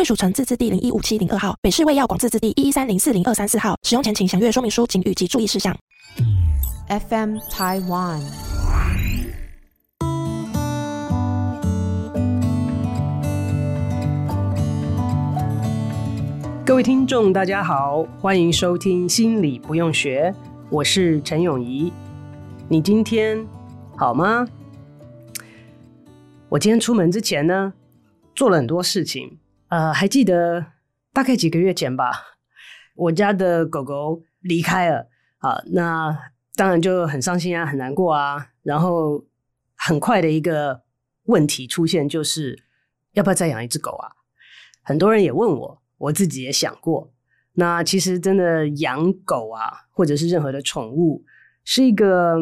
贵属城自治地零一五七零二号，北市卫药广自治地一一三零四零二三四号。使用前请详阅说明书、警语及注意事项。FM Taiwan。各位听众，大家好，欢迎收听《心理不用学》，我是陈永仪。你今天好吗？我今天出门之前呢，做了很多事情。呃，还记得大概几个月前吧，我家的狗狗离开了啊，那当然就很伤心啊，很难过啊。然后很快的一个问题出现，就是要不要再养一只狗啊？很多人也问我，我自己也想过。那其实真的养狗啊，或者是任何的宠物，是一个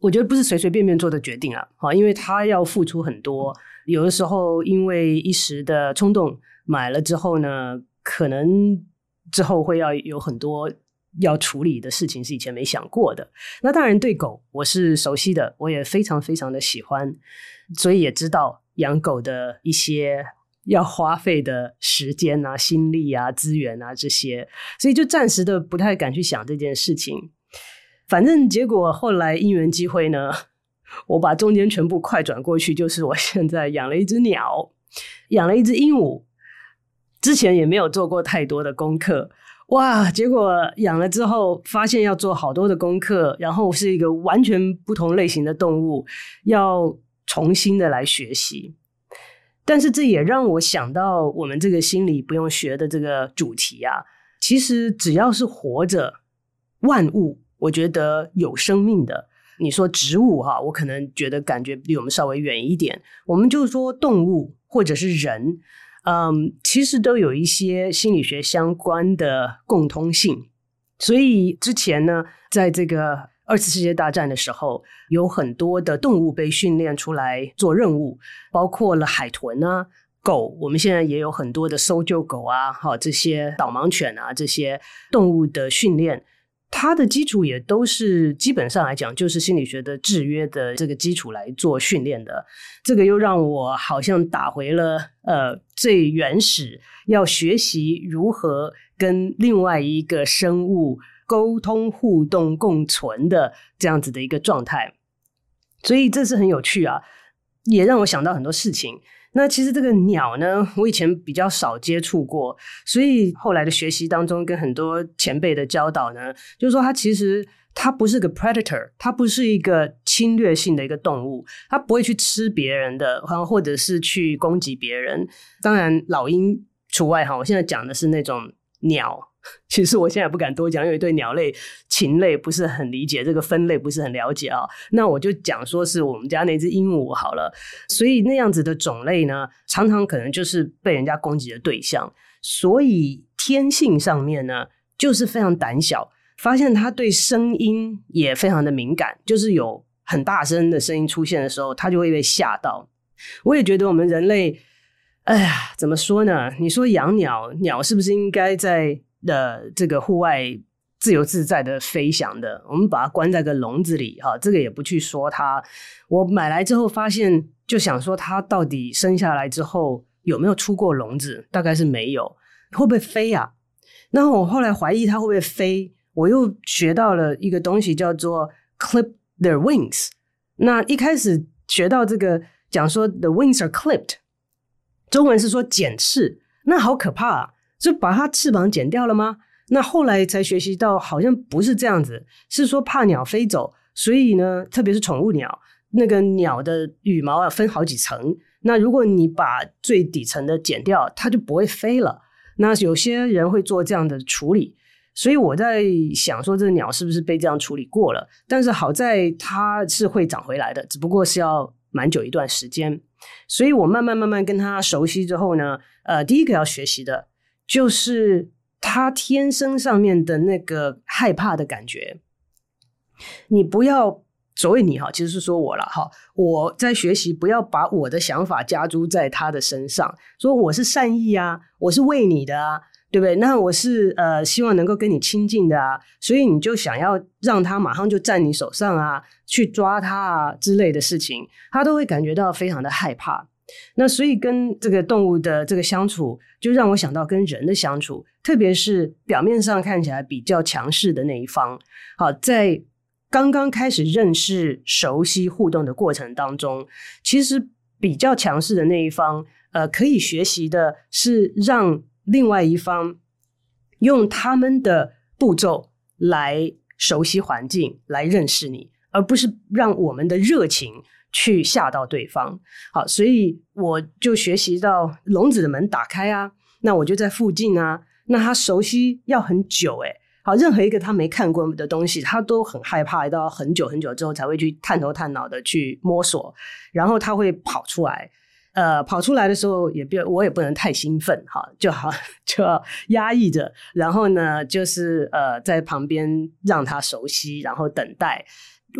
我觉得不是随随便便做的决定啊，啊，因为它要付出很多，有的时候因为一时的冲动。买了之后呢，可能之后会要有很多要处理的事情，是以前没想过的。那当然，对狗我是熟悉的，我也非常非常的喜欢，所以也知道养狗的一些要花费的时间啊、心力啊、资源啊这些，所以就暂时的不太敢去想这件事情。反正结果后来因缘机会呢，我把中间全部快转过去，就是我现在养了一只鸟，养了一只鹦鹉。之前也没有做过太多的功课，哇！结果养了之后，发现要做好多的功课，然后是一个完全不同类型的动物，要重新的来学习。但是这也让我想到，我们这个心理不用学的这个主题啊，其实只要是活着，万物，我觉得有生命的，你说植物哈，我可能觉得感觉离我们稍微远一点，我们就说动物或者是人。嗯，其实都有一些心理学相关的共通性，所以之前呢，在这个二次世界大战的时候，有很多的动物被训练出来做任务，包括了海豚啊、狗，我们现在也有很多的搜救狗啊，哈，这些导盲犬啊，这些动物的训练。它的基础也都是基本上来讲，就是心理学的制约的这个基础来做训练的。这个又让我好像打回了呃最原始要学习如何跟另外一个生物沟通、互动、共存的这样子的一个状态。所以这是很有趣啊，也让我想到很多事情。那其实这个鸟呢，我以前比较少接触过，所以后来的学习当中，跟很多前辈的教导呢，就是说它其实它不是个 predator，它不是一个侵略性的一个动物，它不会去吃别人的，或者是去攻击别人。当然老鹰除外哈，我现在讲的是那种鸟。其实我现在不敢多讲，因为对鸟类、禽类不是很理解，这个分类不是很了解啊。那我就讲说是我们家那只鹦鹉好了。所以那样子的种类呢，常常可能就是被人家攻击的对象。所以天性上面呢，就是非常胆小。发现它对声音也非常的敏感，就是有很大声的声音出现的时候，它就会被吓到。我也觉得我们人类，哎呀，怎么说呢？你说养鸟，鸟是不是应该在？的这个户外自由自在的飞翔的，我们把它关在个笼子里哈，这个也不去说它。我买来之后发现，就想说它到底生下来之后有没有出过笼子？大概是没有，会不会飞啊？那我后来怀疑它会不会飞，我又学到了一个东西叫做 clip their wings。那一开始学到这个讲说 the wings are clipped，中文是说剪翅，那好可怕啊！就把它翅膀剪掉了吗？那后来才学习到，好像不是这样子，是说怕鸟飞走，所以呢，特别是宠物鸟，那个鸟的羽毛要分好几层。那如果你把最底层的剪掉，它就不会飞了。那有些人会做这样的处理，所以我在想说，这鸟是不是被这样处理过了？但是好在它是会长回来的，只不过是要蛮久一段时间，所以我慢慢慢慢跟他熟悉之后呢，呃，第一个要学习的就是他天生上面的那个害怕的感觉。你不要所谓你哈，其实是说我了哈，我在学习，不要把我的想法加诸在他的身上，说我是善意啊，我是为你的啊。对不对？那我是呃，希望能够跟你亲近的啊，所以你就想要让他马上就站你手上啊，去抓他啊之类的事情，他都会感觉到非常的害怕。那所以跟这个动物的这个相处，就让我想到跟人的相处，特别是表面上看起来比较强势的那一方。好，在刚刚开始认识、熟悉、互动的过程当中，其实比较强势的那一方，呃，可以学习的是让。另外一方用他们的步骤来熟悉环境，来认识你，而不是让我们的热情去吓到对方。好，所以我就学习到笼子的门打开啊，那我就在附近啊。那他熟悉要很久诶，好，任何一个他没看过的东西，他都很害怕，到很久很久之后才会去探头探脑的去摸索，然后他会跑出来。呃，跑出来的时候也不，我也不能太兴奋哈，就好 就要压抑着，然后呢，就是呃，在旁边让他熟悉，然后等待。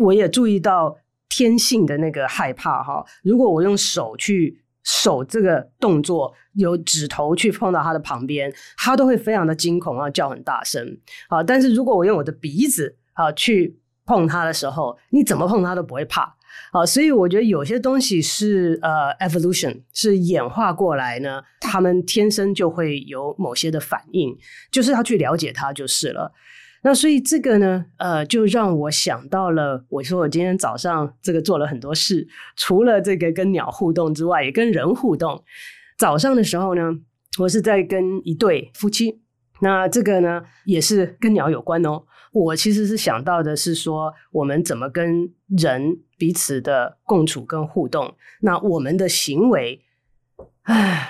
我也注意到天性的那个害怕哈，如果我用手去手这个动作，有指头去碰到他的旁边，他都会非常的惊恐啊，叫很大声。好，但是如果我用我的鼻子啊去碰他的时候，你怎么碰他都不会怕。好，所以我觉得有些东西是呃，evolution 是演化过来呢，他们天生就会有某些的反应，就是要去了解它就是了。那所以这个呢，呃，就让我想到了，我说我今天早上这个做了很多事，除了这个跟鸟互动之外，也跟人互动。早上的时候呢，我是在跟一对夫妻，那这个呢也是跟鸟有关哦。我其实是想到的是说，我们怎么跟人彼此的共处跟互动。那我们的行为，唉，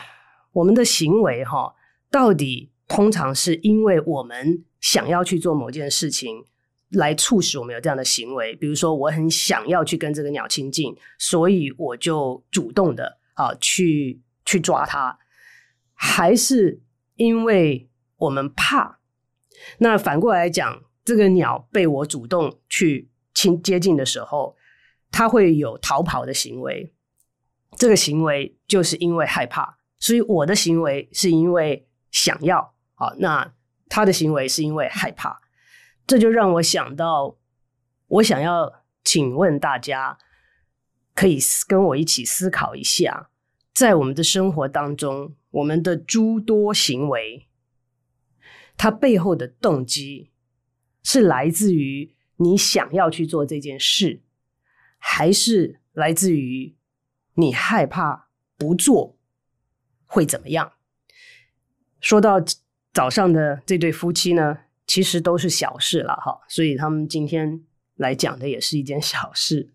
我们的行为哈，到底通常是因为我们想要去做某件事情，来促使我们有这样的行为。比如说，我很想要去跟这个鸟亲近，所以我就主动的啊去去抓它，还是因为我们怕？那反过来讲。这个鸟被我主动去亲接近的时候，它会有逃跑的行为。这个行为就是因为害怕，所以我的行为是因为想要。好，那他的行为是因为害怕。这就让我想到，我想要请问大家，可以跟我一起思考一下，在我们的生活当中，我们的诸多行为，它背后的动机。是来自于你想要去做这件事，还是来自于你害怕不做会怎么样？说到早上的这对夫妻呢，其实都是小事了哈，所以他们今天来讲的也是一件小事，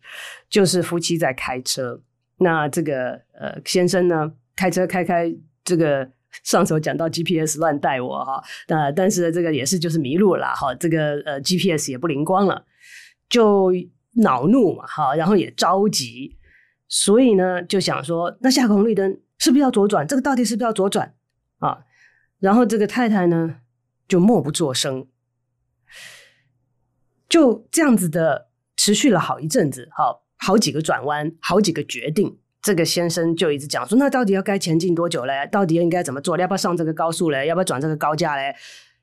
就是夫妻在开车，那这个呃先生呢，开车开开这个。上手讲到 GPS 乱带我哈，那但是这个也是就是迷路了哈，这个呃 GPS 也不灵光了，就恼怒嘛哈，然后也着急，所以呢就想说，那下个红绿灯是不是要左转？这个到底是不是要左转啊？然后这个太太呢就默不作声，就这样子的持续了好一阵子，好好几个转弯，好几个决定。这个先生就一直讲说，那到底要该前进多久嘞？到底应该怎么做？要不要上这个高速嘞？要不要转这个高架嘞？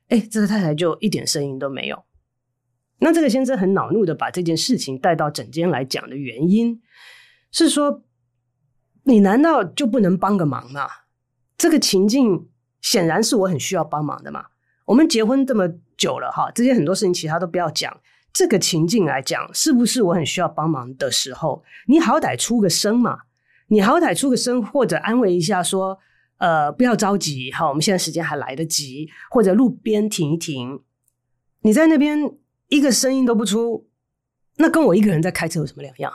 哎，这个太太就一点声音都没有。那这个先生很恼怒的把这件事情带到整间来讲的原因是说，你难道就不能帮个忙吗？这个情境显然是我很需要帮忙的嘛。我们结婚这么久了哈，这些很多事情其他都不要讲。这个情境来讲，是不是我很需要帮忙的时候，你好歹出个声嘛？你好歹出个声，或者安慰一下，说：“呃，不要着急，哈，我们现在时间还来得及。”或者路边停一停。你在那边一个声音都不出，那跟我一个人在开车有什么两样？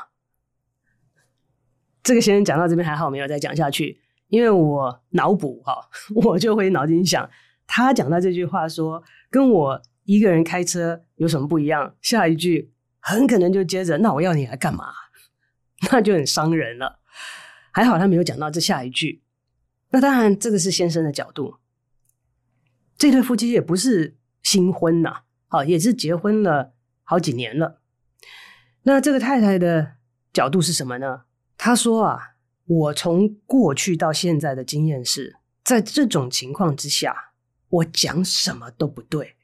这个先生讲到这边还好，没有再讲下去，因为我脑补哈，我就会脑筋想，他讲到这句话说：“跟我一个人开车有什么不一样？”下一句很可能就接着：“那我要你来干嘛？” 那就很伤人了。还好他没有讲到这下一句。那当然，这个是先生的角度。这对夫妻也不是新婚呐，好，也是结婚了好几年了。那这个太太的角度是什么呢？她说啊，我从过去到现在的经验是，在这种情况之下，我讲什么都不对，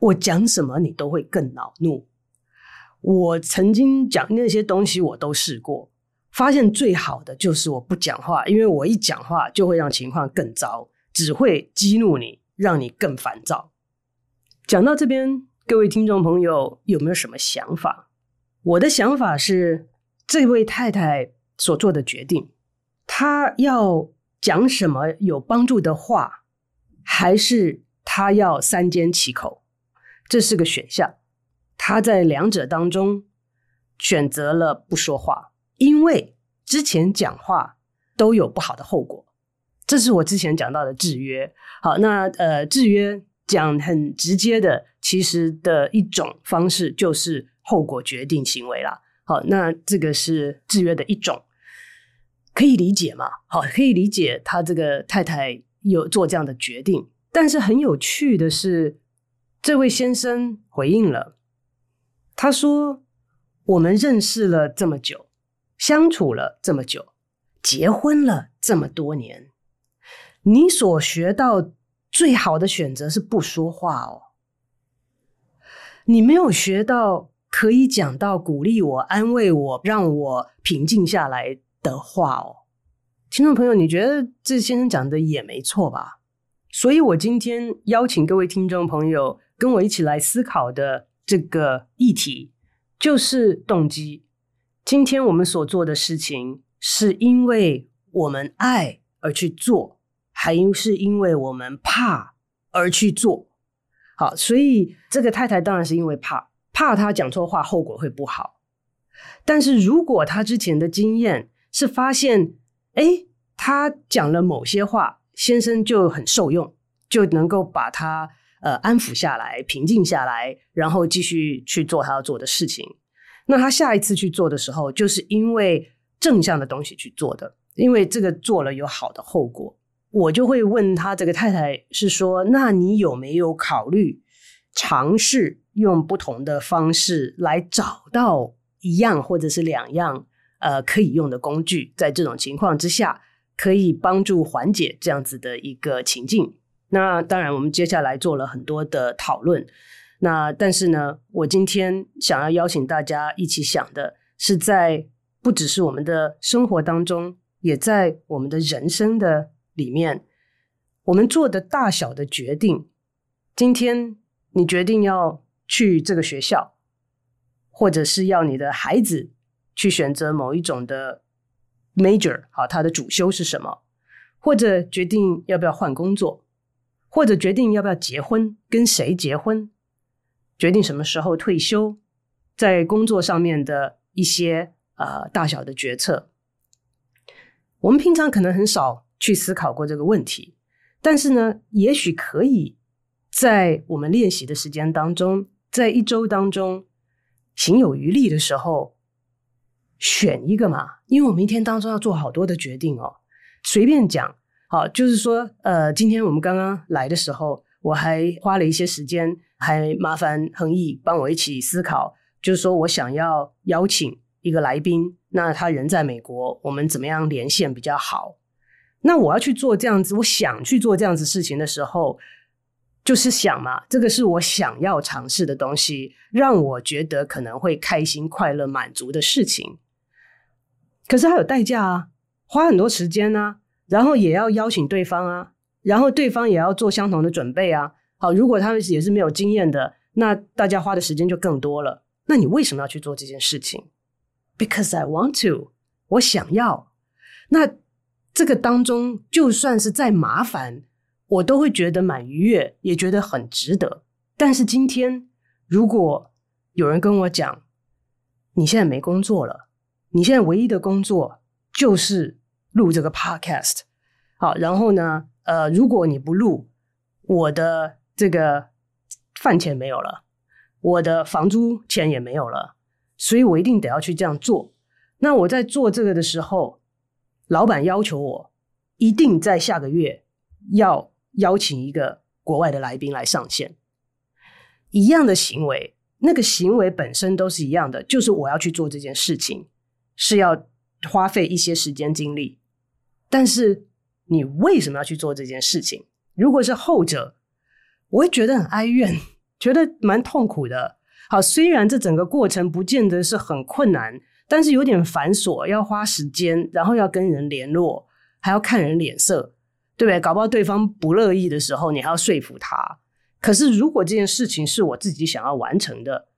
我讲什么你都会更恼怒。我曾经讲那些东西，我都试过，发现最好的就是我不讲话，因为我一讲话就会让情况更糟，只会激怒你，让你更烦躁。讲到这边，各位听众朋友有没有什么想法？我的想法是，这位太太所做的决定，他要讲什么有帮助的话，还是他要三缄其口？这是个选项。他在两者当中选择了不说话，因为之前讲话都有不好的后果。这是我之前讲到的制约。好，那呃，制约讲很直接的，其实的一种方式就是后果决定行为啦。好，那这个是制约的一种，可以理解嘛？好，可以理解他这个太太有做这样的决定。但是很有趣的是，这位先生回应了。他说：“我们认识了这么久，相处了这么久，结婚了这么多年，你所学到最好的选择是不说话哦。你没有学到可以讲到鼓励我、安慰我、让我平静下来的话哦。听众朋友，你觉得这先生讲的也没错吧？所以我今天邀请各位听众朋友跟我一起来思考的。”这个议题就是动机。今天我们所做的事情，是因为我们爱而去做，还是因为我们怕而去做？好，所以这个太太当然是因为怕，怕她讲错话，后果会不好。但是如果他之前的经验是发现，哎，他讲了某些话，先生就很受用，就能够把他。呃，安抚下来，平静下来，然后继续去做他要做的事情。那他下一次去做的时候，就是因为正向的东西去做的，因为这个做了有好的后果。我就会问他这个太太是说，那你有没有考虑尝试用不同的方式来找到一样或者是两样呃可以用的工具，在这种情况之下可以帮助缓解这样子的一个情境。那当然，我们接下来做了很多的讨论。那但是呢，我今天想要邀请大家一起想的是，在不只是我们的生活当中，也在我们的人生的里面，我们做的大小的决定。今天你决定要去这个学校，或者是要你的孩子去选择某一种的 major，好，他的主修是什么？或者决定要不要换工作？或者决定要不要结婚，跟谁结婚，决定什么时候退休，在工作上面的一些呃大小的决策，我们平常可能很少去思考过这个问题，但是呢，也许可以在我们练习的时间当中，在一周当中，行有余力的时候，选一个嘛，因为我们一天当中要做好多的决定哦，随便讲。好，就是说，呃，今天我们刚刚来的时候，我还花了一些时间，还麻烦恒毅帮我一起思考，就是说我想要邀请一个来宾，那他人在美国，我们怎么样连线比较好？那我要去做这样子，我想去做这样子事情的时候，就是想嘛，这个是我想要尝试的东西，让我觉得可能会开心、快乐、满足的事情。可是它有代价啊，花很多时间啊。然后也要邀请对方啊，然后对方也要做相同的准备啊。好，如果他们也是没有经验的，那大家花的时间就更多了。那你为什么要去做这件事情？Because I want to，我想要。那这个当中，就算是再麻烦，我都会觉得蛮愉悦，也觉得很值得。但是今天，如果有人跟我讲，你现在没工作了，你现在唯一的工作就是。录这个 podcast，好，然后呢，呃，如果你不录，我的这个饭钱没有了，我的房租钱也没有了，所以我一定得要去这样做。那我在做这个的时候，老板要求我一定在下个月要邀请一个国外的来宾来上线。一样的行为，那个行为本身都是一样的，就是我要去做这件事情，是要花费一些时间精力。但是你为什么要去做这件事情？如果是后者，我会觉得很哀怨，觉得蛮痛苦的。好，虽然这整个过程不见得是很困难，但是有点繁琐，要花时间，然后要跟人联络，还要看人脸色，对不对？搞不好对方不乐意的时候，你还要说服他。可是如果这件事情是我自己想要完成的，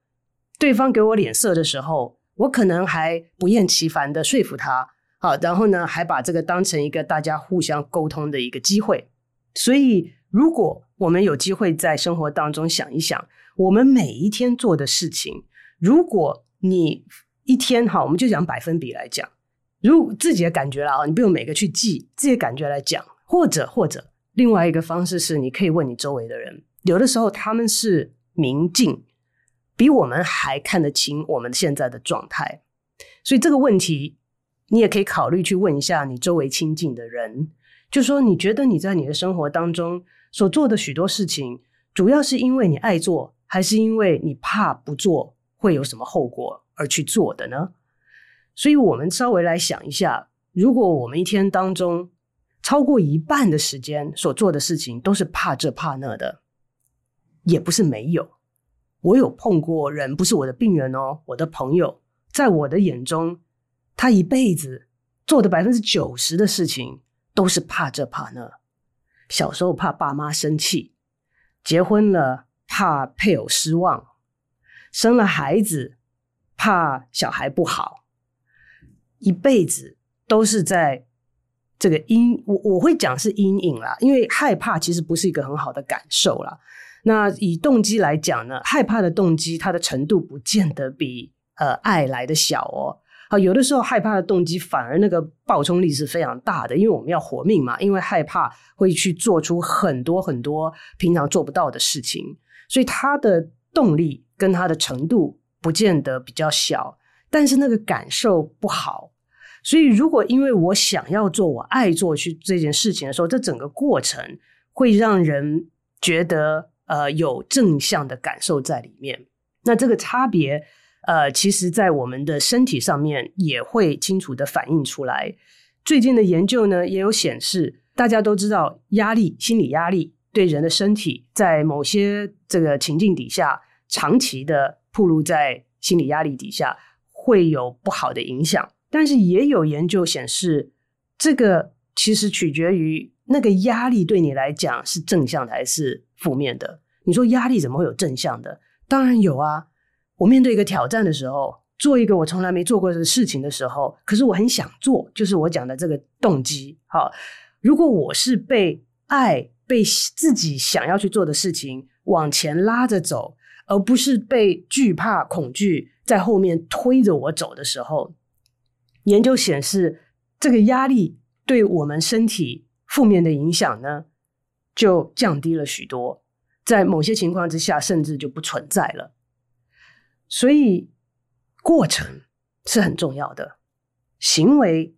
对方给我脸色的时候，我可能还不厌其烦的说服他。好，然后呢，还把这个当成一个大家互相沟通的一个机会。所以，如果我们有机会在生活当中想一想，我们每一天做的事情，如果你一天哈，我们就讲百分比来讲，如自己的感觉了啊，你不用每个去记，自己的感觉来讲，或者或者另外一个方式是，你可以问你周围的人，有的时候他们是明镜，比我们还看得清我们现在的状态，所以这个问题，你也可以考虑去问一下你周围亲近的人，就说你觉得你在你的生活当中所做的许多事情，主要是因为你爱做。还是因为你怕不做会有什么后果而去做的呢？所以，我们稍微来想一下，如果我们一天当中超过一半的时间所做的事情都是怕这怕那的，也不是没有。我有碰过人，不是我的病人哦，我的朋友，在我的眼中，他一辈子做的百分之九十的事情都是怕这怕那。小时候怕爸妈生气，结婚了。怕配偶失望，生了孩子怕小孩不好，一辈子都是在这个阴，我我会讲是阴影啦，因为害怕其实不是一个很好的感受啦。那以动机来讲呢，害怕的动机它的程度不见得比呃爱来的小哦。好，有的时候害怕的动机反而那个爆冲力是非常大的，因为我们要活命嘛，因为害怕会去做出很多很多平常做不到的事情，所以它的动力跟它的程度不见得比较小，但是那个感受不好。所以如果因为我想要做，我爱做去这件事情的时候，这整个过程会让人觉得呃有正向的感受在里面，那这个差别。呃，其实，在我们的身体上面也会清楚地反映出来。最近的研究呢，也有显示，大家都知道，压力、心理压力对人的身体，在某些这个情境底下，长期的暴露在心理压力底下，会有不好的影响。但是，也有研究显示，这个其实取决于那个压力对你来讲是正向的还是负面的。你说压力怎么会有正向的？当然有啊。我面对一个挑战的时候，做一个我从来没做过的事情的时候，可是我很想做，就是我讲的这个动机。好，如果我是被爱、被自己想要去做的事情往前拉着走，而不是被惧怕、恐惧在后面推着我走的时候，研究显示，这个压力对我们身体负面的影响呢，就降低了许多，在某些情况之下，甚至就不存在了。所以，过程是很重要的，行为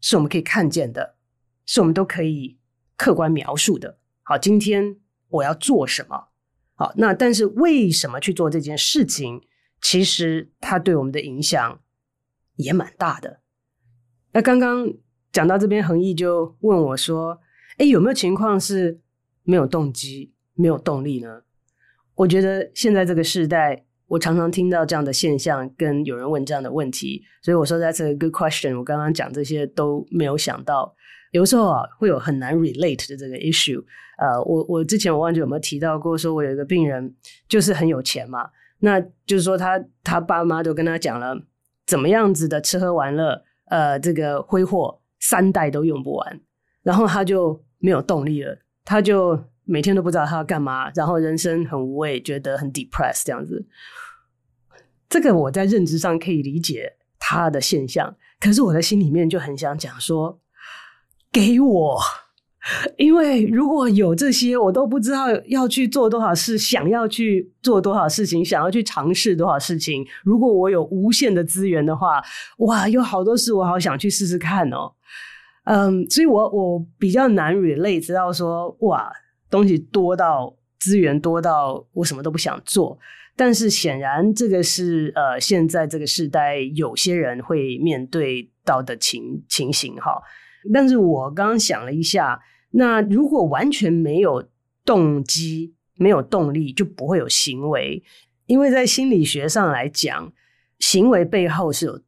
是我们可以看见的，是我们都可以客观描述的。好，今天我要做什么？好，那但是为什么去做这件事情？其实它对我们的影响也蛮大的。那刚刚讲到这边，恒毅就问我说：“诶，有没有情况是没有动机、没有动力呢？”我觉得现在这个时代。我常常听到这样的现象，跟有人问这样的问题，所以我说 That's a good question。我刚刚讲这些都没有想到，有时候啊会有很难 relate 的这个 issue。呃，我我之前我忘记有没有提到过，说我有一个病人就是很有钱嘛，那就是说他他爸妈都跟他讲了，怎么样子的吃喝玩乐，呃，这个挥霍三代都用不完，然后他就没有动力了，他就。每天都不知道他要干嘛，然后人生很无味，觉得很 depressed 这样子。这个我在认知上可以理解他的现象，可是我的心里面就很想讲说：给我，因为如果有这些，我都不知道要去做多少事，想要去做多少事情，想要去尝试多少事情。如果我有无限的资源的话，哇，有好多事我好想去试试看哦。嗯，所以我我比较难 relate，知道说哇，东西多到资源多到我什么都不想做。但是显然这个是呃，现在这个时代有些人会面对到的情情形哈。但是我刚刚想了一下。那如果完全没有动机、没有动力，就不会有行为。因为在心理学上来讲，行为背后是有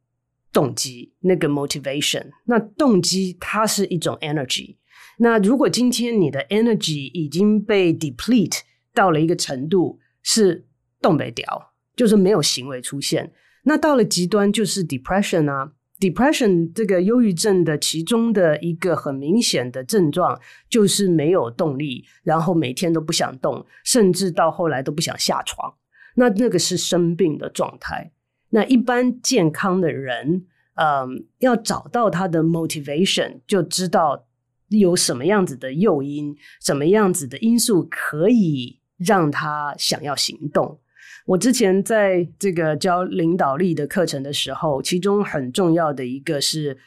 动机，那个 motivation。那动机它是一种 energy。那如果今天你的 energy 已经被 deplete 到了一个程度，是动不掉，就是没有行为出现。那到了极端就是 depression 啊。Depression 这个忧郁症的其中的一个很明显的症状就是没有动力，然后每天都不想动，甚至到后来都不想下床。那那个是生病的状态。那一般健康的人，嗯，要找到他的 motivation，就知道有什么样子的诱因，什么样子的因素可以让他想要行动。我之前在这个教领导力的课程的时候，其中很重要的一个是，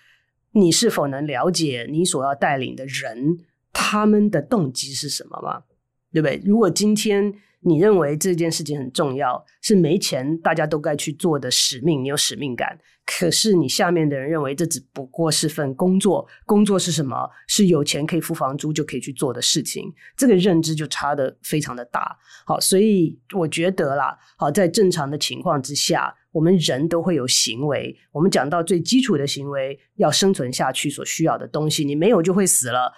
你是否能了解你所要带领的人，他们的动机是什么吗？对不对？如果今天你认为这件事情很重要，是没钱大家都该去做的使命，你有使命感。可是你下面的人认为这只不过是份工作，工作是什么？是有钱可以付房租就可以去做的事情，这个认知就差得非常的大。好，所以我觉得啦，好，在正常的情况之下，我们人都会有行为。我们讲到最基础的行为，要生存下去所需要的东西，你没有就会死了。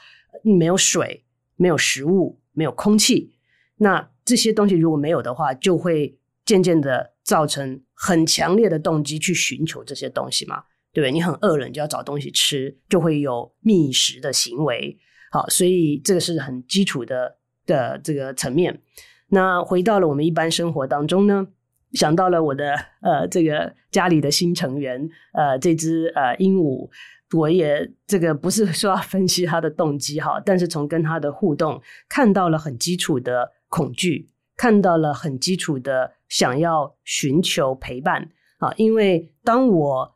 你没有水，没有食物，没有空气，那这些东西如果没有的话，就会渐渐的造成。很强烈的动机去寻求这些东西嘛，对不对？你很饿了，你就要找东西吃，就会有觅食的行为。好，所以这个是很基础的的这个层面。那回到了我们一般生活当中呢，想到了我的呃这个家里的新成员，呃这只呃鹦鹉，我也这个不是说要分析它的动机哈，但是从跟它的互动看到了很基础的恐惧。看到了很基础的想要寻求陪伴啊，因为当我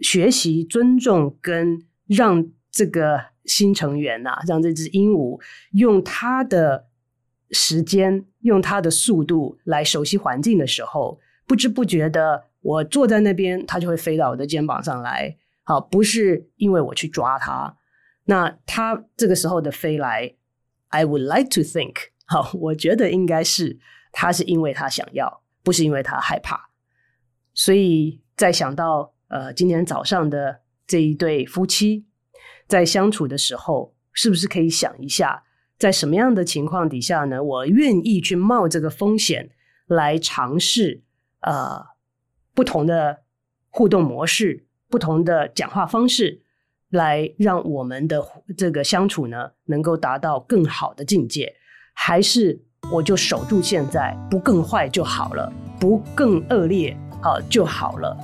学习尊重跟让这个新成员呐、啊，让这只鹦鹉用它的时间、用它的速度来熟悉环境的时候，不知不觉的，我坐在那边，它就会飞到我的肩膀上来。好，不是因为我去抓它，那它这个时候的飞来，I would like to think。好，我觉得应该是他是因为他想要，不是因为他害怕。所以在想到呃今天早上的这一对夫妻在相处的时候，是不是可以想一下，在什么样的情况底下呢？我愿意去冒这个风险来尝试呃不同的互动模式、不同的讲话方式，来让我们的这个相处呢能够达到更好的境界。还是我就守住现在，不更坏就好了，不更恶劣好就好了。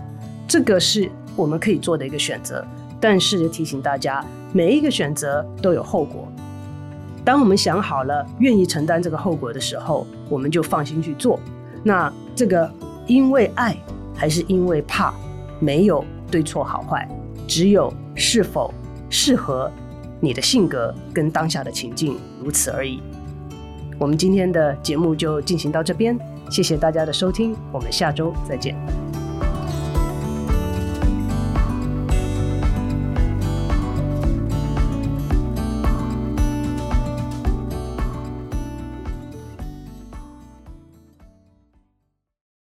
这个是我们可以做的一个选择。但是提醒大家，每一个选择都有后果。当我们想好了，愿意承担这个后果的时候，我们就放心去做。那这个因为爱还是因为怕，没有对错好坏，只有是否适合你的性格跟当下的情境，如此而已。我们今天的节目就进行到这边，谢谢大家的收听，我们下周再见。